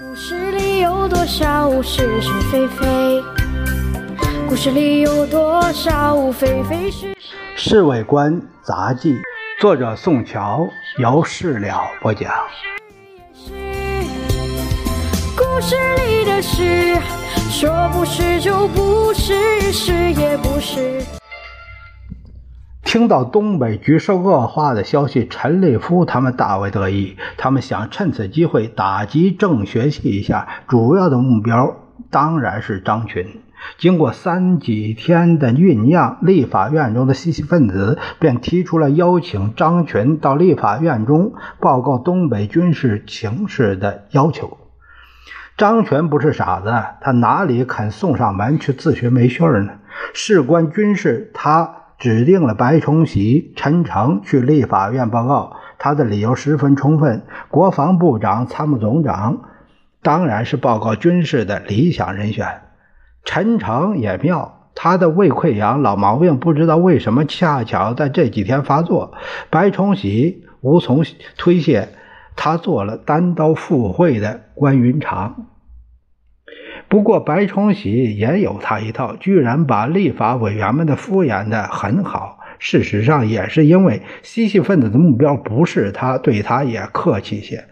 故事里有多少是是非非？故事里有多少非非是是？《侍卫官杂记》，作者宋乔，由事了播讲。故事里的事，说不是就不是，是也不是。听到东北局势恶化的消息，陈立夫他们大为得意。他们想趁此机会打击郑学系一下，主要的目标当然是张群。经过三几天的酝酿，立法院中的西西分子便提出了邀请张群到立法院中报告东北军事情势的要求。张群不是傻子，他哪里肯送上门去自学没趣呢？事关军事，他。指定了白崇禧、陈诚去立法院报告，他的理由十分充分。国防部长、参谋总长当然是报告军事的理想人选。陈诚也妙，他的胃溃疡老毛病不知道为什么恰巧在这几天发作，白崇禧无从推卸，他做了单刀赴会的关云长。不过，白崇禧也有他一套，居然把立法委员们的敷衍的很好。事实上，也是因为西西分子的目标不是他，对他也客气些。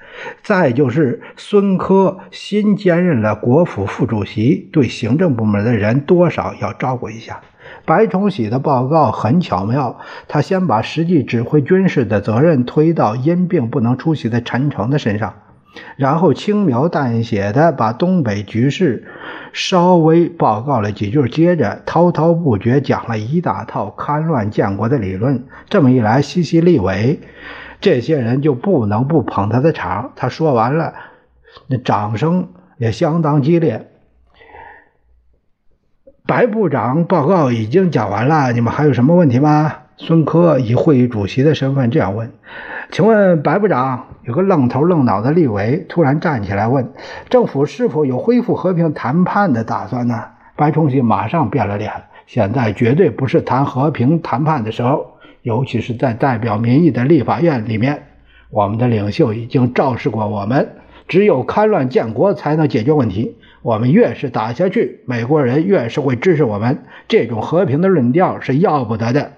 再就是孙科新兼任了国府副主席，对行政部门的人多少要照顾一下。白崇禧的报告很巧妙，他先把实际指挥军事的责任推到因病不能出席的陈诚的身上。然后轻描淡写的把东北局势稍微报告了几句，接着滔滔不绝讲了一大套戡乱建国的理论。这么一来，西西立委这些人就不能不捧他的场。他说完了，那掌声也相当激烈。白部长报告已经讲完了，你们还有什么问题吗？孙科以会议主席的身份这样问：“请问白部长？”有个愣头愣脑的立委突然站起来问：“政府是否有恢复和平谈判的打算呢？”白崇禧马上变了脸：“现在绝对不是谈和平谈判的时候，尤其是在代表民意的立法院里面，我们的领袖已经昭示过我们，只有戡乱建国才能解决问题。我们越是打下去，美国人越是会支持我们。这种和平的论调是要不得的，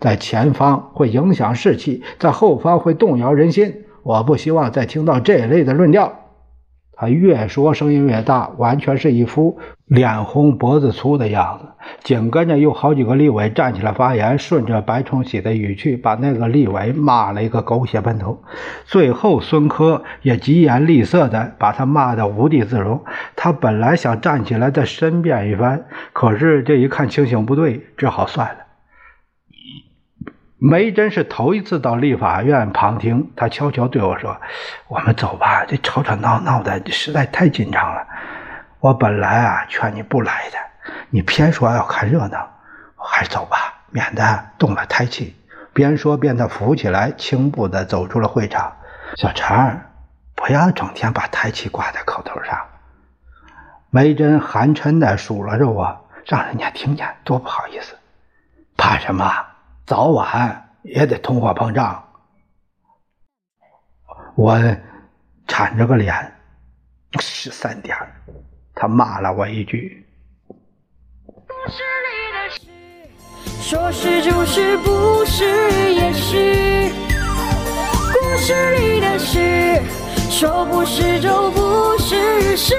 在前方会影响士气，在后方会动摇人心。”我不希望再听到这类的论调。他越说声音越大，完全是一副脸红脖子粗的样子。紧跟着，有好几个立委站起来发言，顺着白崇禧的语气，把那个立委骂了一个狗血喷头。最后，孙科也疾言厉色的把他骂得无地自容。他本来想站起来再申辩一番，可是这一看情形不对，只好算了。梅珍是头一次到立法院旁听，他悄悄对我说：“我们走吧，这吵吵闹闹的实在太紧张了。我本来啊劝你不来的，你偏说要看热闹，还是走吧，免得动了胎气。”边说边他扶起来，轻步的走出了会场。小陈，不要整天把胎气挂在口头上。梅珍寒碜的数落着我，让人家听见多不好意思。怕什么？早晚也得通货膨胀。我铲着个脸，十三点。他骂了我一句。说是就是，不是也是。故事里的事，说不是就不是，是。